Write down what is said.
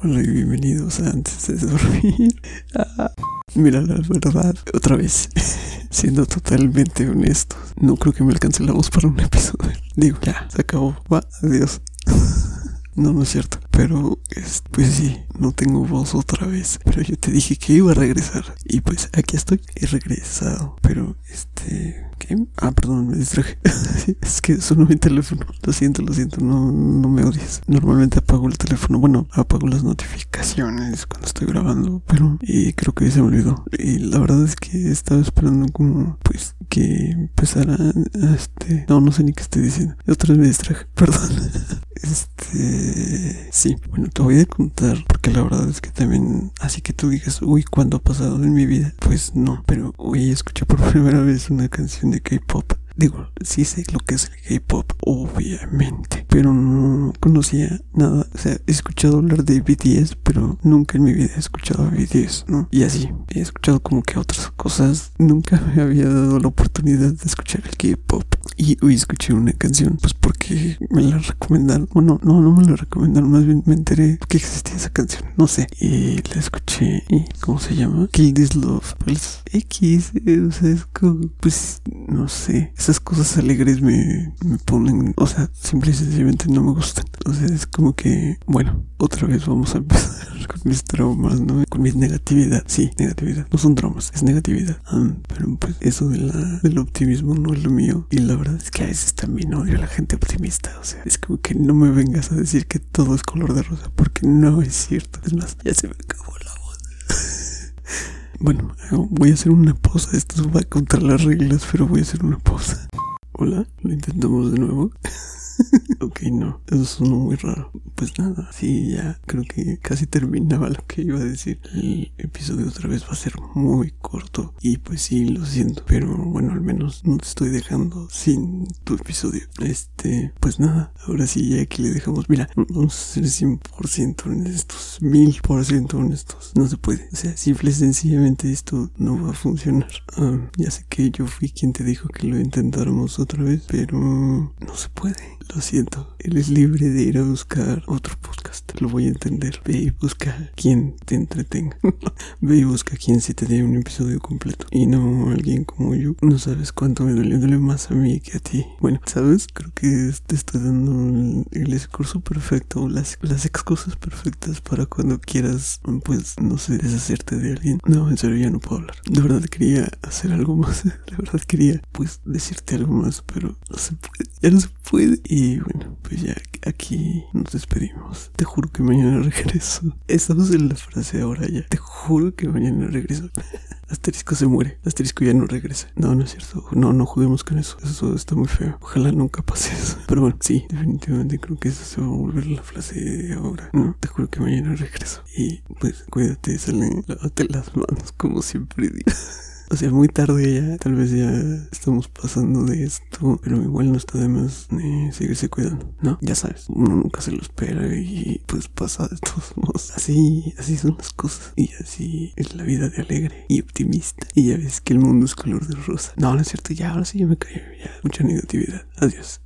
Hola y bienvenidos a Antes de Dormir. Ah, mira, la verdad, otra vez, siendo totalmente honesto, no creo que me alcance la voz para un episodio. Digo, ya, se acabó. Va, adiós. No, no es cierto. Pero, es- pues sí, no tengo voz otra vez. Pero yo te dije que iba a regresar. Y pues aquí estoy. He regresado. Pero, este... ¿Qué? Ah, perdón, me distraje. es que sonó mi teléfono. Lo siento, lo siento. No, no me odies. Normalmente apago el teléfono. Bueno, apago las notificaciones cuando estoy grabando. Pero, y creo que se me olvidó. Y la verdad es que estaba esperando como, pues, que empezara este... No, no sé ni qué estoy diciendo. Otra vez me distraje. Perdón. Este, sí, bueno, te voy a contar porque la verdad es que también, así que tú digas, uy, ¿cuándo ha pasado en mi vida? Pues no, pero hoy escuché por primera vez una canción de K-pop. Digo, sí sé lo que es el K-pop, obviamente, pero no conocía nada. O sea, he escuchado hablar de BTS, pero nunca en mi vida he escuchado a BTS, ¿no? Y así, he escuchado como que otras cosas. Nunca me había dado la oportunidad de escuchar el K-pop. Y hoy escuché una canción, pues porque me la recomendaron. Bueno, no, no me la recomendaron, más bien me enteré que existía esa canción. No sé. Y la escuché. ¿Y cómo se llama? Kill This Love. Pues X, eh, o sea, es como, pues, no sé. Esas cosas alegres me, me ponen, o sea, simple y sencillamente no me gustan. O sea, es como que, bueno, otra vez vamos a empezar con mis traumas, ¿no? Con mi negatividad. Sí, negatividad. No son traumas, es negatividad. Ah, pero pues eso de la, del optimismo no es lo mío. Y la verdad es que a veces también odio a la gente optimista. O sea, es como que no me vengas a decir que todo es color de rosa, porque no es cierto. Es más, ya se me acabó la voz. Bueno, voy a hacer una pausa. Esto va contra las reglas, pero voy a hacer una pausa. Hola, lo intentamos de nuevo. ok, no, eso sonó muy raro. Pues nada, sí, ya creo que casi terminaba lo que iba a decir. El episodio otra vez va a ser muy corto. Y pues sí, lo siento. Pero bueno, al menos no te estoy dejando sin tu episodio. Este, pues nada, ahora sí, ya aquí le dejamos. Mira, vamos a ser 100% honestos, 1000% honestos. No se puede. O sea, simple y sencillamente esto no va a funcionar. Ah, ya sé que yo fui quien te dijo que lo intentáramos otra vez, pero no se puede. Lo siento. Eres libre de ir a buscar otro podcast. Lo voy a entender. Ve y busca quien te entretenga. Ve y busca quien sí te dé un episodio completo. Y no alguien como yo. No sabes cuánto me duele. Duele más a mí que a ti. Bueno, ¿sabes? Creo que te estoy dando el, discurso perfecto. Las, las excusas perfectas para cuando quieras, pues, no sé, deshacerte de alguien. No, en serio, ya no puedo hablar. De verdad quería hacer algo más. De verdad quería, pues, decirte algo más. Pero no se puede. Ya no se puede. Bueno, pues ya aquí nos despedimos. Te juro que mañana regreso. Estamos en la frase ahora ya. Te juro que mañana regreso. Asterisco se muere. Asterisco ya no regresa. No, no es cierto. No, no juguemos con eso. Eso está muy feo. Ojalá nunca pase eso. Pero bueno, sí, definitivamente creo que eso se va a volver la frase de ahora. No, te juro que mañana regreso. Y pues cuídate, salen, lávate las manos como siempre digo. O sea, muy tarde ya, tal vez ya estamos pasando de esto, pero igual no está de más eh, seguirse cuidando, ¿no? Ya sabes, uno nunca se lo espera y pues pasa de todos modos. Así, así son las cosas y así es la vida de alegre y optimista. Y ya ves que el mundo es color de rosa. No, no es cierto, ya, ahora sí ya me callo, ya, mucha negatividad. Adiós.